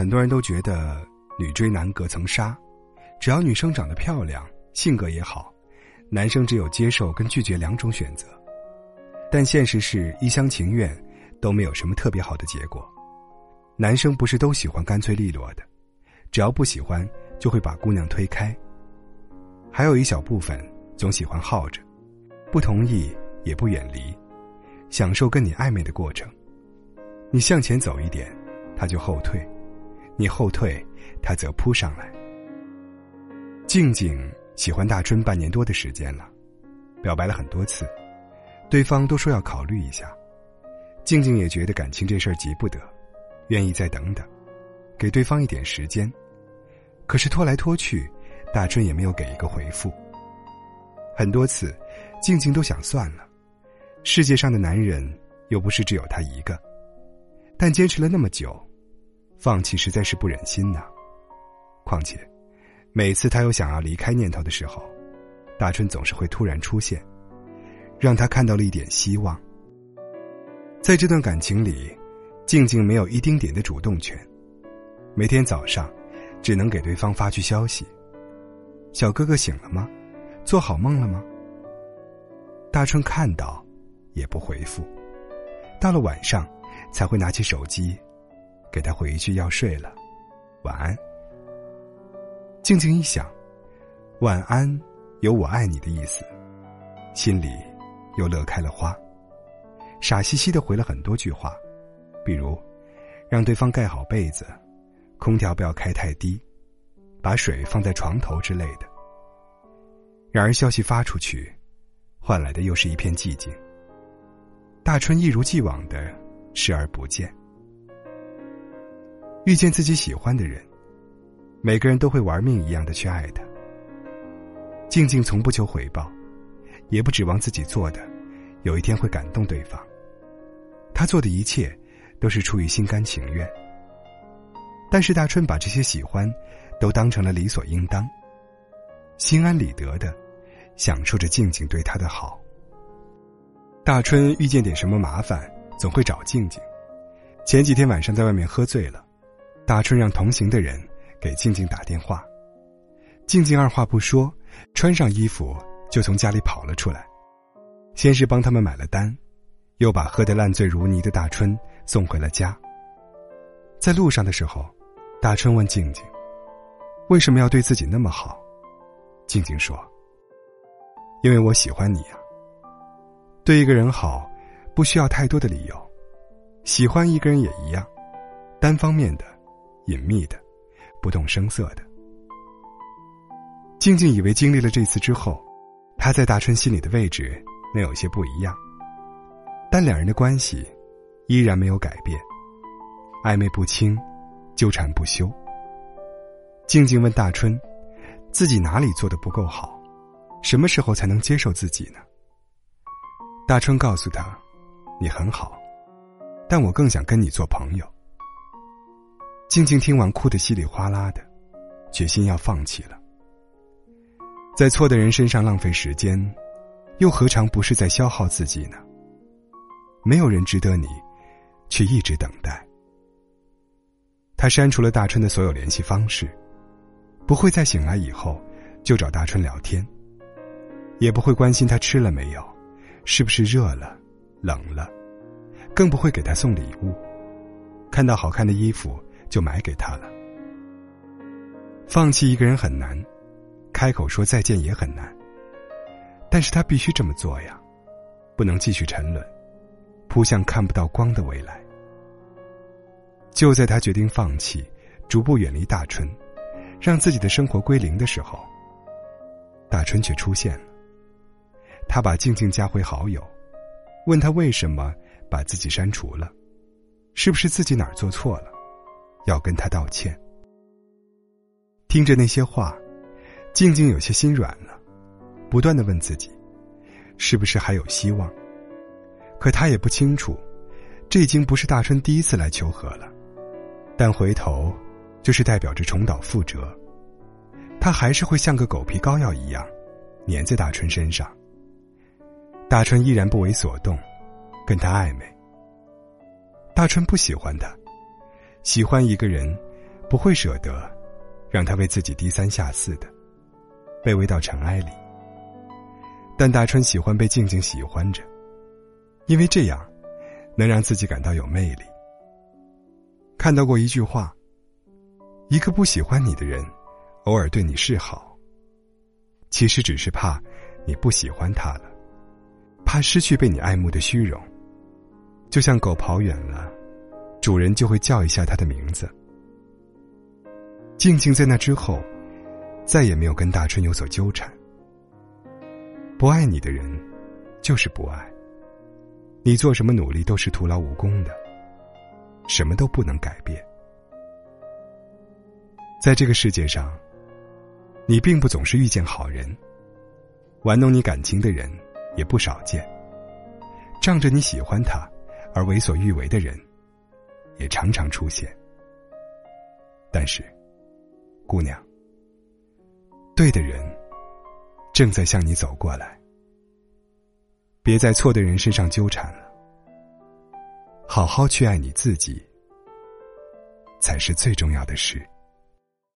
很多人都觉得女追男隔层纱，只要女生长得漂亮，性格也好，男生只有接受跟拒绝两种选择。但现实是一厢情愿，都没有什么特别好的结果。男生不是都喜欢干脆利落的，只要不喜欢，就会把姑娘推开。还有一小部分总喜欢耗着，不同意也不远离，享受跟你暧昧的过程。你向前走一点，他就后退；你后退，他则扑上来。静静喜欢大春半年多的时间了，表白了很多次。对方都说要考虑一下，静静也觉得感情这事儿急不得，愿意再等等，给对方一点时间。可是拖来拖去，大春也没有给一个回复。很多次，静静都想算了，世界上的男人又不是只有他一个，但坚持了那么久，放弃实在是不忍心呐。况且，每次他有想要离开念头的时候，大春总是会突然出现。让他看到了一点希望。在这段感情里，静静没有一丁点的主动权，每天早上只能给对方发去消息：“小哥哥醒了吗？做好梦了吗？”大春看到，也不回复。到了晚上，才会拿起手机，给他回一句：“要睡了，晚安。”静静一想，“晚安”有我爱你的意思，心里。又乐开了花，傻兮兮的回了很多句话，比如，让对方盖好被子，空调不要开太低，把水放在床头之类的。然而消息发出去，换来的又是一片寂静。大春一如既往的视而不见。遇见自己喜欢的人，每个人都会玩命一样的去爱他。静静从不求回报。也不指望自己做的，有一天会感动对方。他做的一切，都是出于心甘情愿。但是大春把这些喜欢，都当成了理所应当，心安理得的，享受着静静对他的好。大春遇见点什么麻烦，总会找静静。前几天晚上在外面喝醉了，大春让同行的人给静静打电话，静静二话不说，穿上衣服。就从家里跑了出来，先是帮他们买了单，又把喝得烂醉如泥的大春送回了家。在路上的时候，大春问静静：“为什么要对自己那么好？”静静说：“因为我喜欢你呀。对一个人好，不需要太多的理由，喜欢一个人也一样，单方面的、隐秘的、不动声色的。”静静以为经历了这次之后。他在大春心里的位置能有些不一样，但两人的关系依然没有改变，暧昧不清，纠缠不休。静静问大春：“自己哪里做的不够好？什么时候才能接受自己呢？”大春告诉他：“你很好，但我更想跟你做朋友。”静静听完，哭得稀里哗啦的，决心要放弃了。在错的人身上浪费时间，又何尝不是在消耗自己呢？没有人值得你，去一直等待。他删除了大春的所有联系方式，不会在醒来以后就找大春聊天，也不会关心他吃了没有，是不是热了、冷了，更不会给他送礼物，看到好看的衣服就买给他了。放弃一个人很难。开口说再见也很难，但是他必须这么做呀，不能继续沉沦，扑向看不到光的未来。就在他决定放弃，逐步远离大春，让自己的生活归零的时候，大春却出现了。他把静静加回好友，问他为什么把自己删除了，是不是自己哪儿做错了，要跟他道歉。听着那些话。静静有些心软了，不断的问自己，是不是还有希望？可他也不清楚，这已经不是大春第一次来求和了，但回头，就是代表着重蹈覆辙，他还是会像个狗皮膏药一样，粘在大春身上。大春依然不为所动，跟他暧昧。大春不喜欢他，喜欢一个人，不会舍得让他为自己低三下四的卑微到尘埃里。但大春喜欢被静静喜欢着，因为这样能让自己感到有魅力。看到过一句话：一个不喜欢你的人，偶尔对你示好，其实只是怕你不喜欢他了，怕失去被你爱慕的虚荣。就像狗跑远了，主人就会叫一下它的名字。静静在那之后，再也没有跟大春有所纠缠。不爱你的人，就是不爱。你做什么努力都是徒劳无功的，什么都不能改变。在这个世界上，你并不总是遇见好人，玩弄你感情的人也不少见。仗着你喜欢他而为所欲为的人，也常常出现。但是。姑娘，对的人正在向你走过来，别在错的人身上纠缠了，好好去爱你自己，才是最重要的事。